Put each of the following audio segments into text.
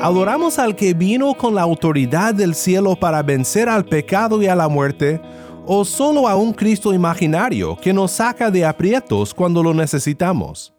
¿Adoramos al que vino con la autoridad del cielo para vencer al pecado y a la muerte? ¿O solo a un Cristo imaginario que nos saca de aprietos cuando lo necesitamos?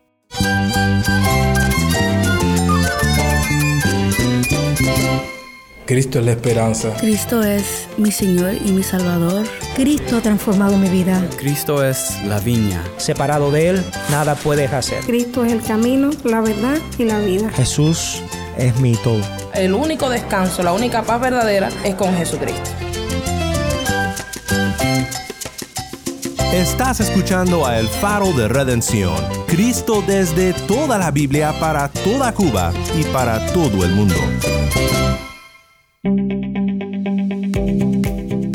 Cristo es la esperanza. Cristo es mi Señor y mi Salvador. Cristo ha transformado mi vida. Cristo es la viña. Separado de Él, nada puedes hacer. Cristo es el camino, la verdad y la vida. Jesús es mi todo. El único descanso, la única paz verdadera es con Jesucristo. Estás escuchando a El Faro de Redención, Cristo desde toda la Biblia para toda Cuba y para todo el mundo.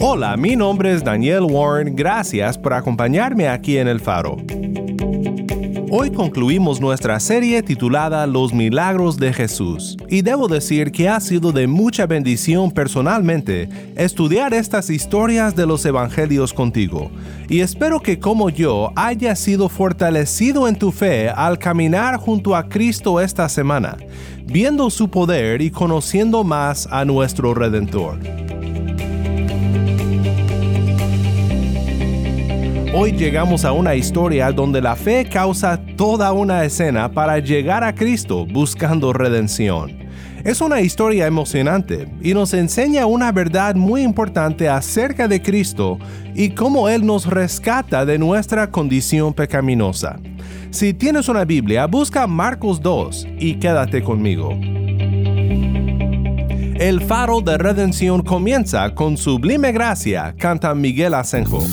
Hola, mi nombre es Daniel Warren, gracias por acompañarme aquí en El Faro. Hoy concluimos nuestra serie titulada Los Milagros de Jesús, y debo decir que ha sido de mucha bendición personalmente estudiar estas historias de los Evangelios contigo, y espero que como yo haya sido fortalecido en tu fe al caminar junto a Cristo esta semana, viendo su poder y conociendo más a nuestro Redentor. Hoy llegamos a una historia donde la fe causa toda una escena para llegar a Cristo buscando redención. Es una historia emocionante y nos enseña una verdad muy importante acerca de Cristo y cómo Él nos rescata de nuestra condición pecaminosa. Si tienes una Biblia, busca Marcos 2 y quédate conmigo. El faro de redención comienza con sublime gracia, canta Miguel Asenjo.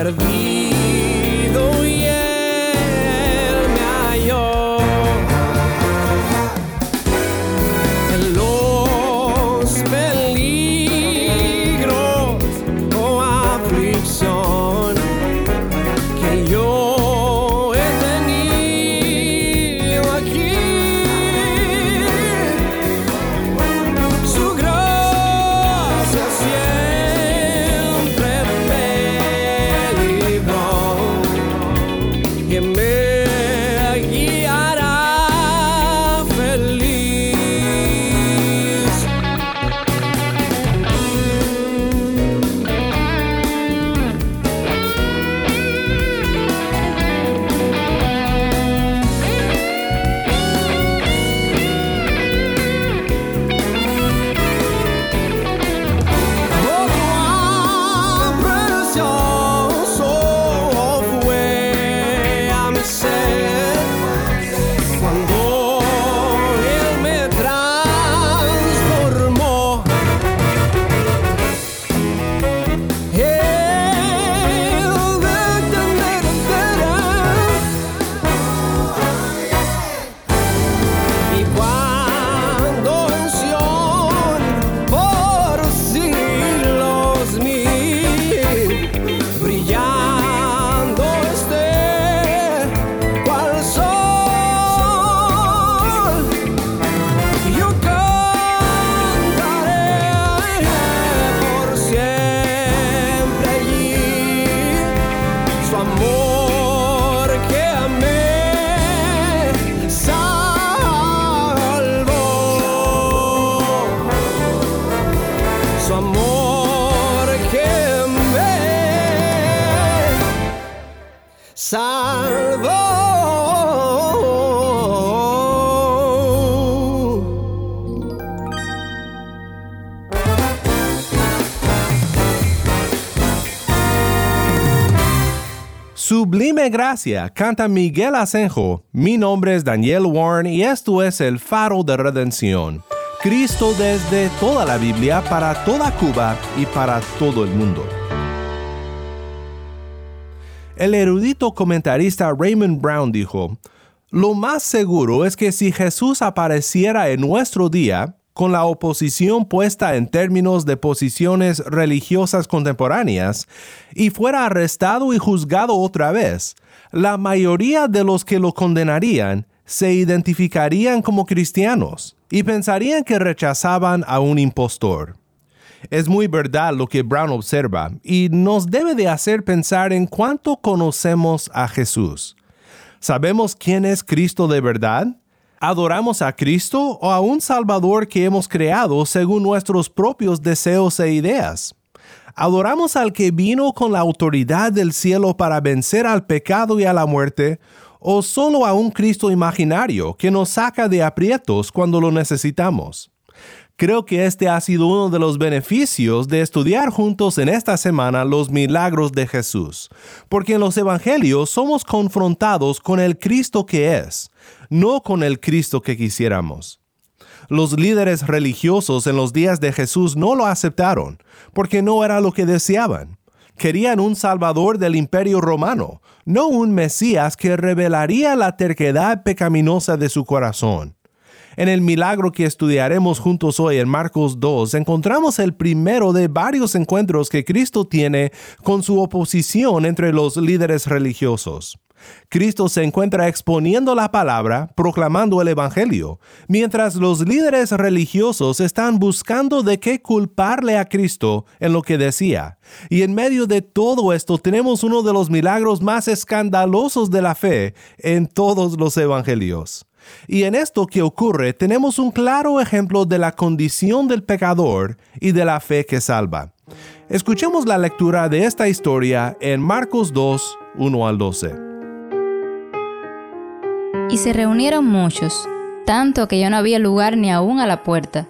ahead of me gracia, canta Miguel Asenjo. Mi nombre es Daniel Warren y esto es el faro de redención. Cristo desde toda la Biblia para toda Cuba y para todo el mundo. El erudito comentarista Raymond Brown dijo, Lo más seguro es que si Jesús apareciera en nuestro día, con la oposición puesta en términos de posiciones religiosas contemporáneas, y fuera arrestado y juzgado otra vez, la mayoría de los que lo condenarían se identificarían como cristianos y pensarían que rechazaban a un impostor. Es muy verdad lo que Brown observa y nos debe de hacer pensar en cuánto conocemos a Jesús. ¿Sabemos quién es Cristo de verdad? ¿Adoramos a Cristo o a un Salvador que hemos creado según nuestros propios deseos e ideas? ¿Adoramos al que vino con la autoridad del cielo para vencer al pecado y a la muerte? ¿O solo a un Cristo imaginario que nos saca de aprietos cuando lo necesitamos? Creo que este ha sido uno de los beneficios de estudiar juntos en esta semana los milagros de Jesús, porque en los Evangelios somos confrontados con el Cristo que es, no con el Cristo que quisiéramos. Los líderes religiosos en los días de Jesús no lo aceptaron, porque no era lo que deseaban. Querían un Salvador del imperio romano, no un Mesías que revelaría la terquedad pecaminosa de su corazón. En el milagro que estudiaremos juntos hoy en Marcos 2, encontramos el primero de varios encuentros que Cristo tiene con su oposición entre los líderes religiosos. Cristo se encuentra exponiendo la palabra, proclamando el Evangelio, mientras los líderes religiosos están buscando de qué culparle a Cristo en lo que decía. Y en medio de todo esto tenemos uno de los milagros más escandalosos de la fe en todos los Evangelios. Y en esto que ocurre tenemos un claro ejemplo de la condición del pecador y de la fe que salva. Escuchemos la lectura de esta historia en Marcos 2, 1 al 12. Y se reunieron muchos, tanto que ya no había lugar ni aún a la puerta,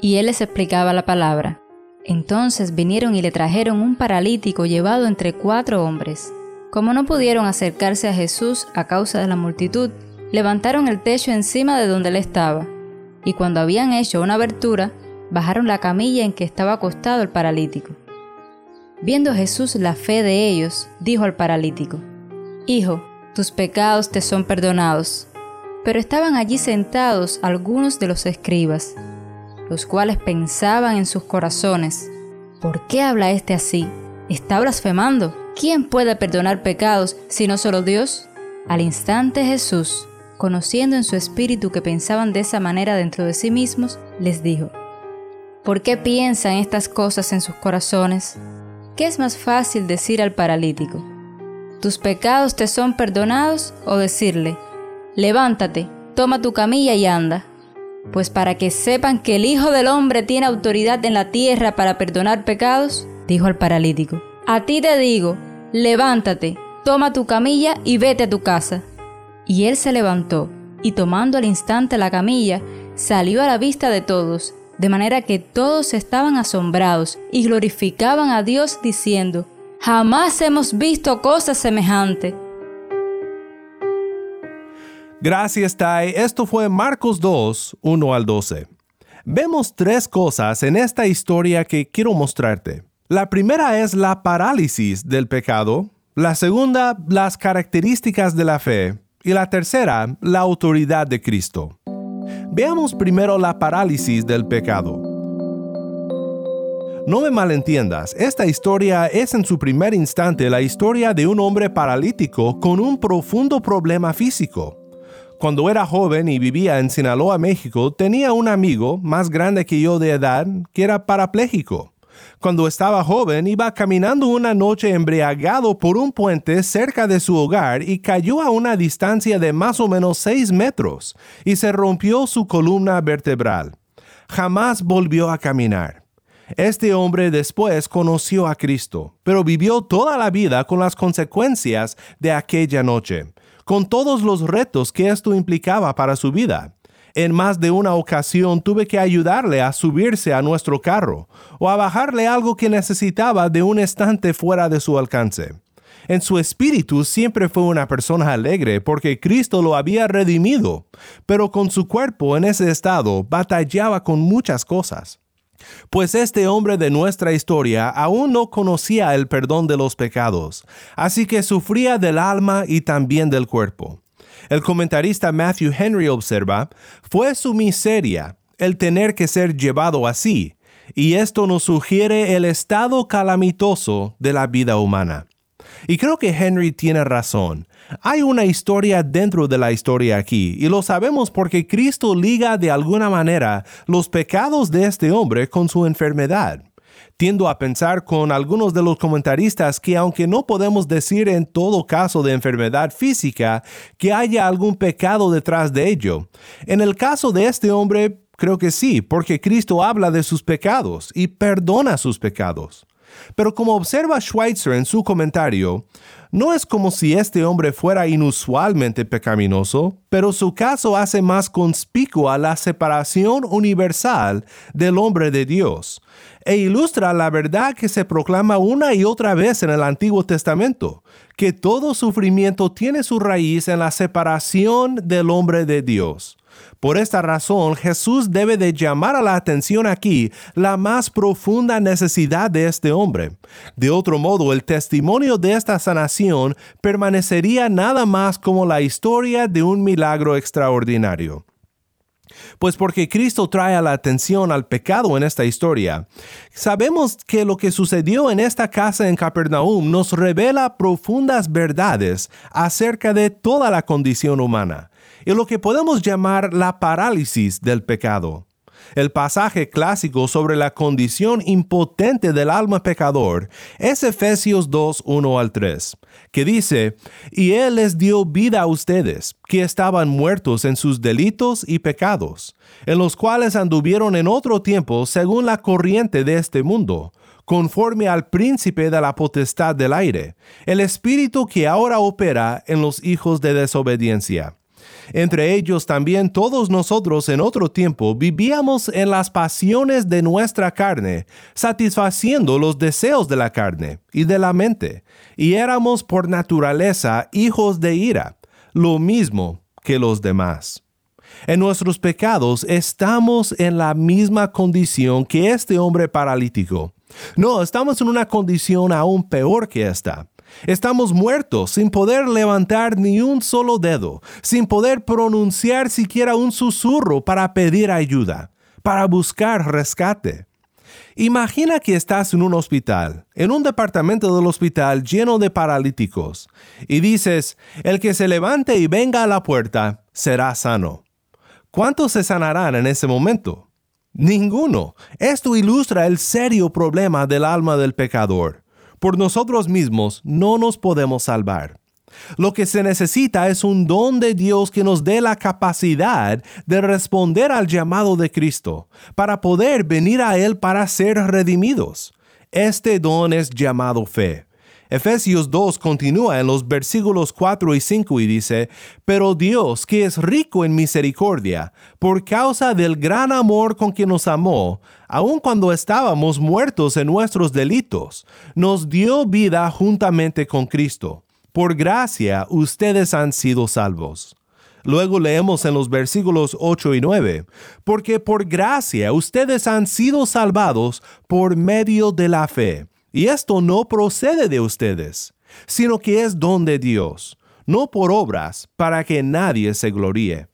y él les explicaba la palabra. Entonces vinieron y le trajeron un paralítico llevado entre cuatro hombres. Como no pudieron acercarse a Jesús a causa de la multitud, levantaron el techo encima de donde él estaba, y cuando habían hecho una abertura, bajaron la camilla en que estaba acostado el paralítico. Viendo Jesús la fe de ellos, dijo al paralítico, Hijo, tus pecados te son perdonados. Pero estaban allí sentados algunos de los escribas, los cuales pensaban en sus corazones, ¿por qué habla este así? ¿Está blasfemando? ¿Quién puede perdonar pecados si no solo Dios? Al instante Jesús, conociendo en su espíritu que pensaban de esa manera dentro de sí mismos, les dijo, ¿por qué piensan estas cosas en sus corazones? ¿Qué es más fácil decir al paralítico? ¿Tus pecados te son perdonados? o decirle, levántate, toma tu camilla y anda. Pues para que sepan que el Hijo del Hombre tiene autoridad en la tierra para perdonar pecados, dijo al paralítico, a ti te digo, levántate, toma tu camilla y vete a tu casa. Y él se levantó, y tomando al instante la camilla, salió a la vista de todos, de manera que todos estaban asombrados y glorificaban a Dios diciendo, Jamás hemos visto cosa semejante. Gracias, Tai. Esto fue Marcos 2, 1 al 12. Vemos tres cosas en esta historia que quiero mostrarte. La primera es la parálisis del pecado, la segunda, las características de la fe, y la tercera, la autoridad de Cristo. Veamos primero la parálisis del pecado. No me malentiendas, esta historia es en su primer instante la historia de un hombre paralítico con un profundo problema físico. Cuando era joven y vivía en Sinaloa, México, tenía un amigo más grande que yo de edad que era parapléjico. Cuando estaba joven iba caminando una noche embriagado por un puente cerca de su hogar y cayó a una distancia de más o menos 6 metros y se rompió su columna vertebral. Jamás volvió a caminar. Este hombre después conoció a Cristo, pero vivió toda la vida con las consecuencias de aquella noche, con todos los retos que esto implicaba para su vida. En más de una ocasión tuve que ayudarle a subirse a nuestro carro o a bajarle algo que necesitaba de un estante fuera de su alcance. En su espíritu siempre fue una persona alegre porque Cristo lo había redimido, pero con su cuerpo en ese estado batallaba con muchas cosas. Pues este hombre de nuestra historia aún no conocía el perdón de los pecados, así que sufría del alma y también del cuerpo. El comentarista Matthew Henry observa, fue su miseria el tener que ser llevado así, y esto nos sugiere el estado calamitoso de la vida humana. Y creo que Henry tiene razón. Hay una historia dentro de la historia aquí, y lo sabemos porque Cristo liga de alguna manera los pecados de este hombre con su enfermedad. Tiendo a pensar con algunos de los comentaristas que aunque no podemos decir en todo caso de enfermedad física que haya algún pecado detrás de ello, en el caso de este hombre creo que sí, porque Cristo habla de sus pecados y perdona sus pecados. Pero como observa Schweitzer en su comentario, no es como si este hombre fuera inusualmente pecaminoso, pero su caso hace más conspicua la separación universal del hombre de Dios, e ilustra la verdad que se proclama una y otra vez en el Antiguo Testamento, que todo sufrimiento tiene su raíz en la separación del hombre de Dios. Por esta razón, Jesús debe de llamar a la atención aquí la más profunda necesidad de este hombre. De otro modo, el testimonio de esta sanación permanecería nada más como la historia de un milagro extraordinario. Pues porque Cristo trae la atención al pecado en esta historia, sabemos que lo que sucedió en esta casa en Capernaum nos revela profundas verdades acerca de toda la condición humana y lo que podemos llamar la parálisis del pecado. El pasaje clásico sobre la condición impotente del alma pecador es Efesios 2, 1 al 3, que dice, Y Él les dio vida a ustedes, que estaban muertos en sus delitos y pecados, en los cuales anduvieron en otro tiempo según la corriente de este mundo, conforme al príncipe de la potestad del aire, el espíritu que ahora opera en los hijos de desobediencia entre ellos también todos nosotros en otro tiempo vivíamos en las pasiones de nuestra carne, satisfaciendo los deseos de la carne y de la mente, y éramos por naturaleza hijos de ira, lo mismo que los demás. En nuestros pecados estamos en la misma condición que este hombre paralítico. No, estamos en una condición aún peor que esta. Estamos muertos sin poder levantar ni un solo dedo, sin poder pronunciar siquiera un susurro para pedir ayuda, para buscar rescate. Imagina que estás en un hospital, en un departamento del hospital lleno de paralíticos, y dices, el que se levante y venga a la puerta será sano. ¿Cuántos se sanarán en ese momento? Ninguno. Esto ilustra el serio problema del alma del pecador. Por nosotros mismos no nos podemos salvar. Lo que se necesita es un don de Dios que nos dé la capacidad de responder al llamado de Cristo, para poder venir a Él para ser redimidos. Este don es llamado fe. Efesios 2 continúa en los versículos 4 y 5 y dice, Pero Dios, que es rico en misericordia, por causa del gran amor con que nos amó, aun cuando estábamos muertos en nuestros delitos, nos dio vida juntamente con Cristo. Por gracia ustedes han sido salvos. Luego leemos en los versículos 8 y 9, porque por gracia ustedes han sido salvados por medio de la fe. Y esto no procede de ustedes, sino que es don de Dios, no por obras, para que nadie se gloríe.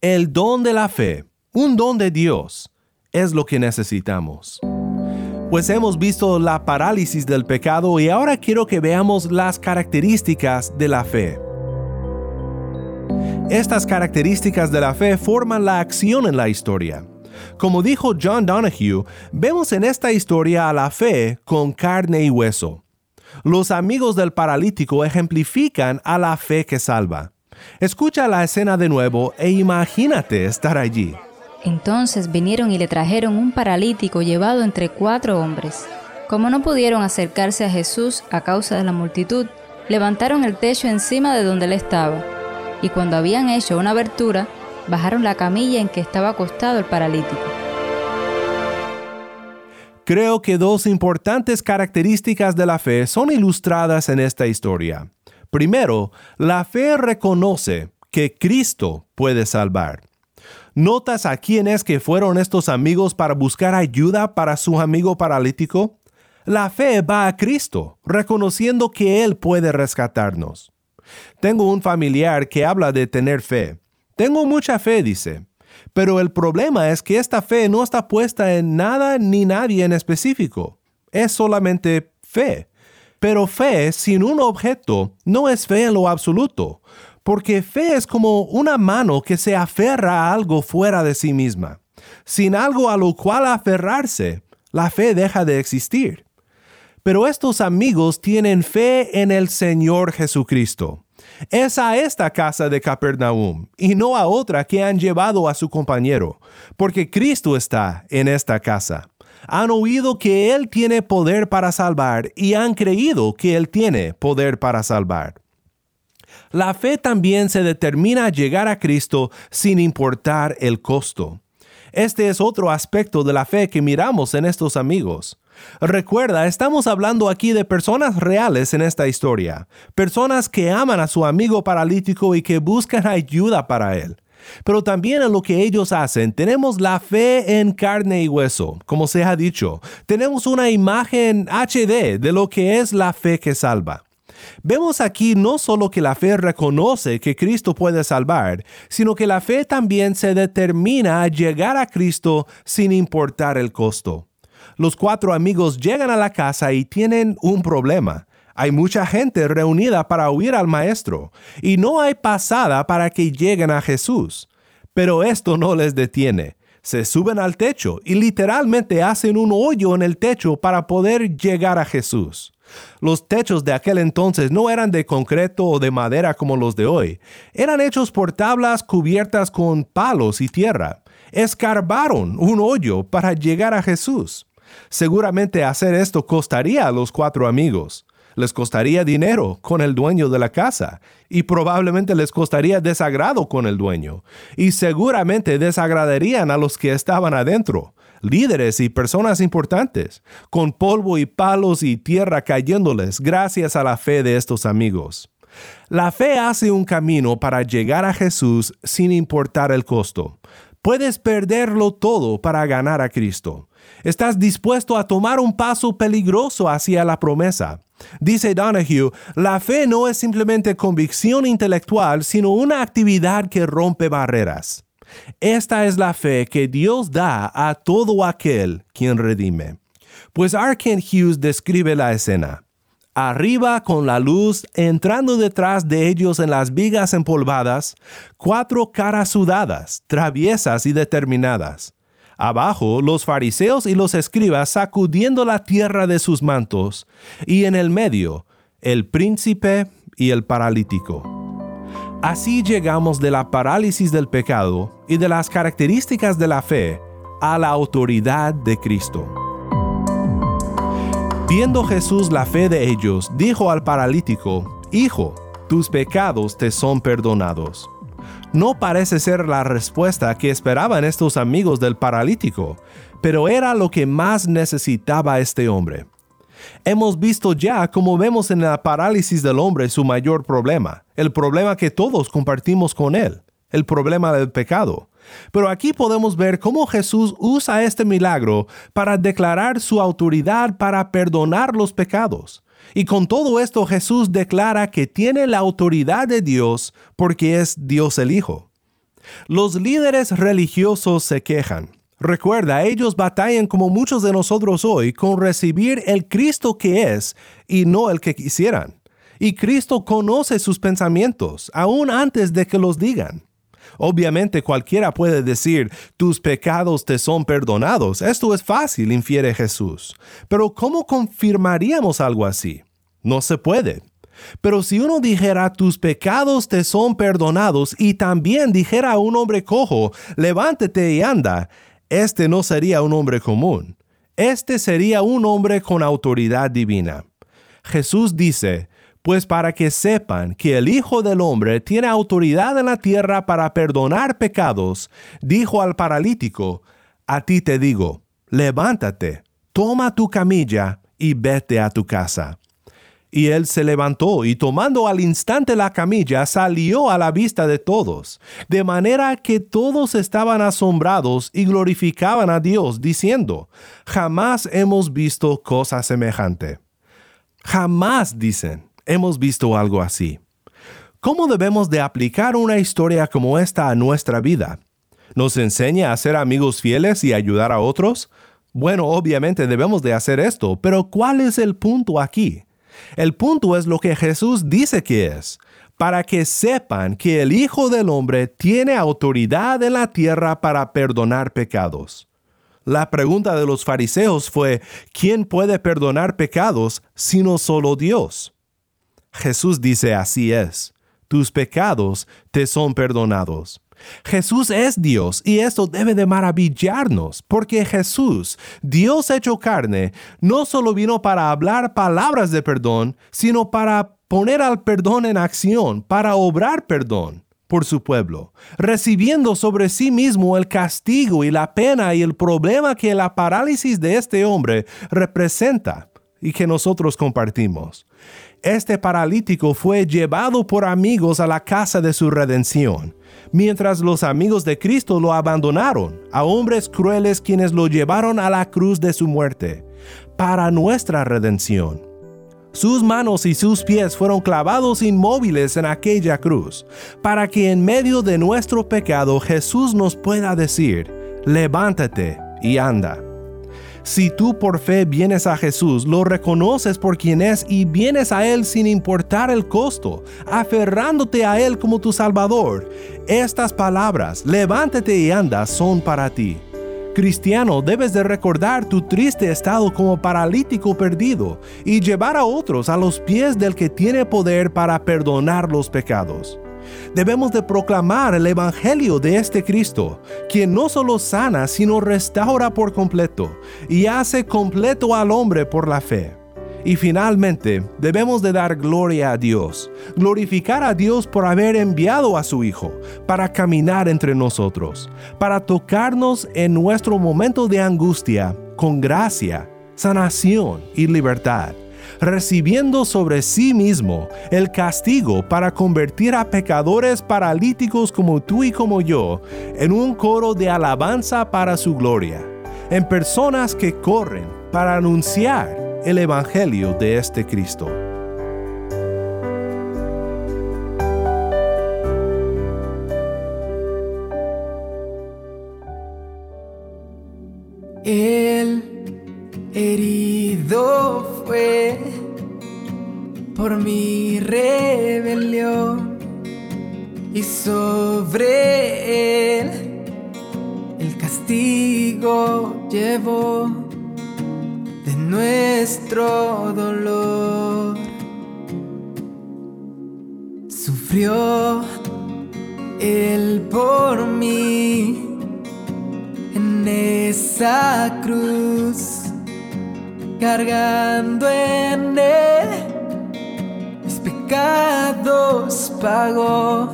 El don de la fe, un don de Dios, es lo que necesitamos. Pues hemos visto la parálisis del pecado y ahora quiero que veamos las características de la fe. Estas características de la fe forman la acción en la historia. Como dijo John Donahue, vemos en esta historia a la fe con carne y hueso. Los amigos del paralítico ejemplifican a la fe que salva. Escucha la escena de nuevo e imagínate estar allí. Entonces vinieron y le trajeron un paralítico llevado entre cuatro hombres. Como no pudieron acercarse a Jesús a causa de la multitud, levantaron el techo encima de donde él estaba, y cuando habían hecho una abertura, bajaron la camilla en que estaba acostado el paralítico. Creo que dos importantes características de la fe son ilustradas en esta historia. Primero, la fe reconoce que Cristo puede salvar. ¿Notas a quiénes que fueron estos amigos para buscar ayuda para su amigo paralítico? La fe va a Cristo, reconociendo que Él puede rescatarnos. Tengo un familiar que habla de tener fe. Tengo mucha fe, dice. Pero el problema es que esta fe no está puesta en nada ni nadie en específico. Es solamente fe. Pero fe sin un objeto no es fe en lo absoluto, porque fe es como una mano que se aferra a algo fuera de sí misma. Sin algo a lo cual aferrarse, la fe deja de existir. Pero estos amigos tienen fe en el Señor Jesucristo. Es a esta casa de Capernaum y no a otra que han llevado a su compañero, porque Cristo está en esta casa. Han oído que Él tiene poder para salvar y han creído que Él tiene poder para salvar. La fe también se determina a llegar a Cristo sin importar el costo. Este es otro aspecto de la fe que miramos en estos amigos. Recuerda, estamos hablando aquí de personas reales en esta historia, personas que aman a su amigo paralítico y que buscan ayuda para él. Pero también en lo que ellos hacen tenemos la fe en carne y hueso, como se ha dicho. Tenemos una imagen HD de lo que es la fe que salva. Vemos aquí no solo que la fe reconoce que Cristo puede salvar, sino que la fe también se determina a llegar a Cristo sin importar el costo los cuatro amigos llegan a la casa y tienen un problema. Hay mucha gente reunida para oír al Maestro, y no hay pasada para que lleguen a Jesús. Pero esto no les detiene. Se suben al techo y literalmente hacen un hoyo en el techo para poder llegar a Jesús. Los techos de aquel entonces no eran de concreto o de madera como los de hoy. Eran hechos por tablas cubiertas con palos y tierra. Escarbaron un hoyo para llegar a Jesús. Seguramente hacer esto costaría a los cuatro amigos. Les costaría dinero con el dueño de la casa y probablemente les costaría desagrado con el dueño y seguramente desagradarían a los que estaban adentro, líderes y personas importantes, con polvo y palos y tierra cayéndoles gracias a la fe de estos amigos. La fe hace un camino para llegar a Jesús sin importar el costo. Puedes perderlo todo para ganar a Cristo. Estás dispuesto a tomar un paso peligroso hacia la promesa. Dice Donahue, la fe no es simplemente convicción intelectual, sino una actividad que rompe barreras. Esta es la fe que Dios da a todo aquel quien redime. Pues Arken Hughes describe la escena. Arriba con la luz entrando detrás de ellos en las vigas empolvadas, cuatro caras sudadas, traviesas y determinadas. Abajo los fariseos y los escribas sacudiendo la tierra de sus mantos, y en el medio el príncipe y el paralítico. Así llegamos de la parálisis del pecado y de las características de la fe a la autoridad de Cristo. Viendo Jesús la fe de ellos, dijo al paralítico, Hijo, tus pecados te son perdonados. No parece ser la respuesta que esperaban estos amigos del paralítico, pero era lo que más necesitaba este hombre. Hemos visto ya como vemos en la parálisis del hombre su mayor problema, el problema que todos compartimos con él, el problema del pecado. Pero aquí podemos ver cómo Jesús usa este milagro para declarar su autoridad para perdonar los pecados. Y con todo esto Jesús declara que tiene la autoridad de Dios porque es Dios el Hijo. Los líderes religiosos se quejan. Recuerda, ellos batallan como muchos de nosotros hoy con recibir el Cristo que es y no el que quisieran. Y Cristo conoce sus pensamientos, aún antes de que los digan. Obviamente cualquiera puede decir, tus pecados te son perdonados. Esto es fácil, infiere Jesús. Pero ¿cómo confirmaríamos algo así? No se puede. Pero si uno dijera, tus pecados te son perdonados, y también dijera a un hombre cojo, levántate y anda, este no sería un hombre común. Este sería un hombre con autoridad divina. Jesús dice, pues para que sepan que el Hijo del Hombre tiene autoridad en la tierra para perdonar pecados, dijo al paralítico, a ti te digo, levántate, toma tu camilla y vete a tu casa. Y él se levantó y tomando al instante la camilla salió a la vista de todos, de manera que todos estaban asombrados y glorificaban a Dios, diciendo, jamás hemos visto cosa semejante. Jamás, dicen, hemos visto algo así. ¿Cómo debemos de aplicar una historia como esta a nuestra vida? ¿Nos enseña a ser amigos fieles y ayudar a otros? Bueno, obviamente debemos de hacer esto, pero ¿cuál es el punto aquí? El punto es lo que Jesús dice que es, para que sepan que el Hijo del Hombre tiene autoridad en la tierra para perdonar pecados. La pregunta de los fariseos fue, ¿quién puede perdonar pecados sino solo Dios? Jesús dice así es, tus pecados te son perdonados. Jesús es Dios y esto debe de maravillarnos, porque Jesús, Dios hecho carne, no solo vino para hablar palabras de perdón, sino para poner al perdón en acción, para obrar perdón por su pueblo, recibiendo sobre sí mismo el castigo y la pena y el problema que la parálisis de este hombre representa y que nosotros compartimos. Este paralítico fue llevado por amigos a la casa de su redención mientras los amigos de Cristo lo abandonaron a hombres crueles quienes lo llevaron a la cruz de su muerte, para nuestra redención. Sus manos y sus pies fueron clavados inmóviles en aquella cruz, para que en medio de nuestro pecado Jesús nos pueda decir, levántate y anda. Si tú por fe vienes a Jesús, lo reconoces por quien es y vienes a Él sin importar el costo, aferrándote a Él como tu Salvador, estas palabras, levántate y anda, son para ti. Cristiano, debes de recordar tu triste estado como paralítico perdido y llevar a otros a los pies del que tiene poder para perdonar los pecados. Debemos de proclamar el Evangelio de este Cristo, quien no solo sana, sino restaura por completo y hace completo al hombre por la fe. Y finalmente, debemos de dar gloria a Dios, glorificar a Dios por haber enviado a su Hijo para caminar entre nosotros, para tocarnos en nuestro momento de angustia con gracia, sanación y libertad recibiendo sobre sí mismo el castigo para convertir a pecadores paralíticos como tú y como yo en un coro de alabanza para su gloria, en personas que corren para anunciar el Evangelio de este Cristo. Por mi rebelión y sobre él el castigo llevó de nuestro dolor. Sufrió él por mí en esa cruz cargando en él pecados pagó,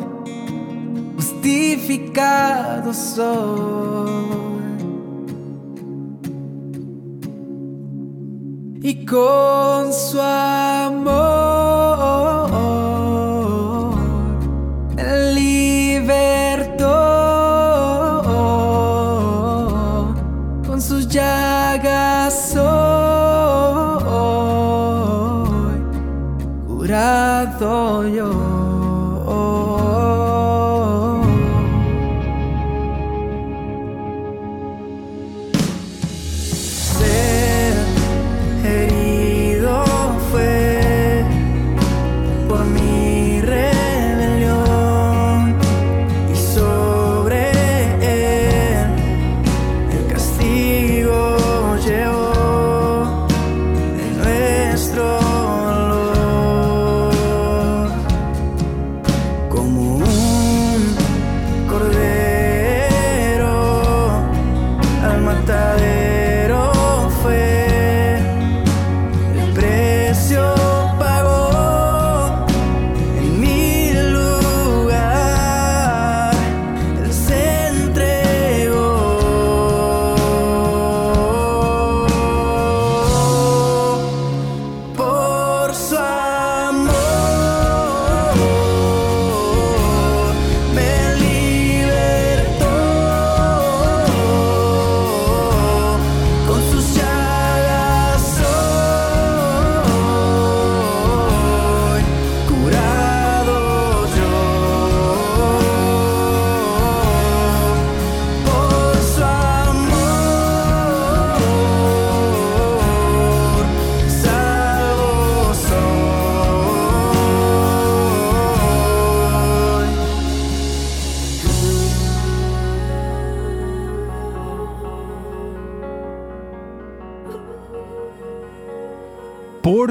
justificado soy. Y con su amor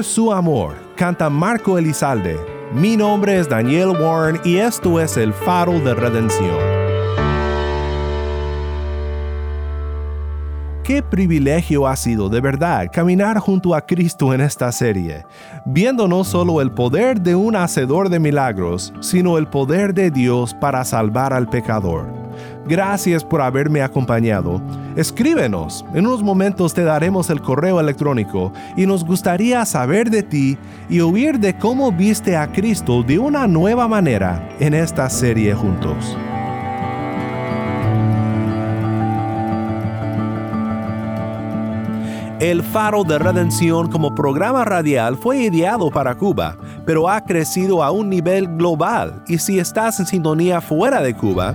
Por su amor, canta Marco Elizalde. Mi nombre es Daniel Warren y esto es el faro de redención. Qué privilegio ha sido de verdad caminar junto a Cristo en esta serie, viendo no solo el poder de un hacedor de milagros, sino el poder de Dios para salvar al pecador. Gracias por haberme acompañado. Escríbenos, en unos momentos te daremos el correo electrónico y nos gustaría saber de ti y oír de cómo viste a Cristo de una nueva manera en esta serie juntos. El Faro de Redención como programa radial fue ideado para Cuba, pero ha crecido a un nivel global y si estás en sintonía fuera de Cuba,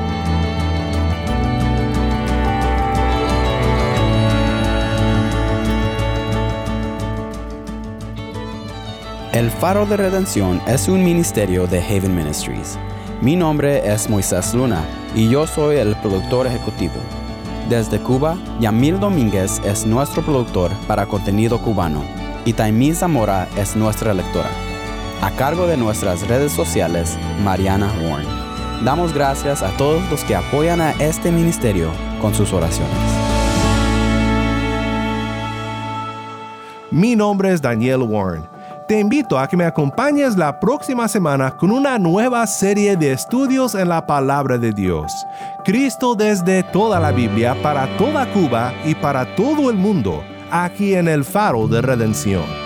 El Faro de Redención es un ministerio de Haven Ministries. Mi nombre es Moisés Luna y yo soy el productor ejecutivo. Desde Cuba, Yamil Domínguez es nuestro productor para contenido cubano y Taimí Zamora es nuestra lectora. A cargo de nuestras redes sociales, Mariana Warren. Damos gracias a todos los que apoyan a este ministerio con sus oraciones. Mi nombre es Daniel Warren te invito a que me acompañes la próxima semana con una nueva serie de estudios en la palabra de Dios. Cristo desde toda la Biblia para toda Cuba y para todo el mundo, aquí en el faro de redención.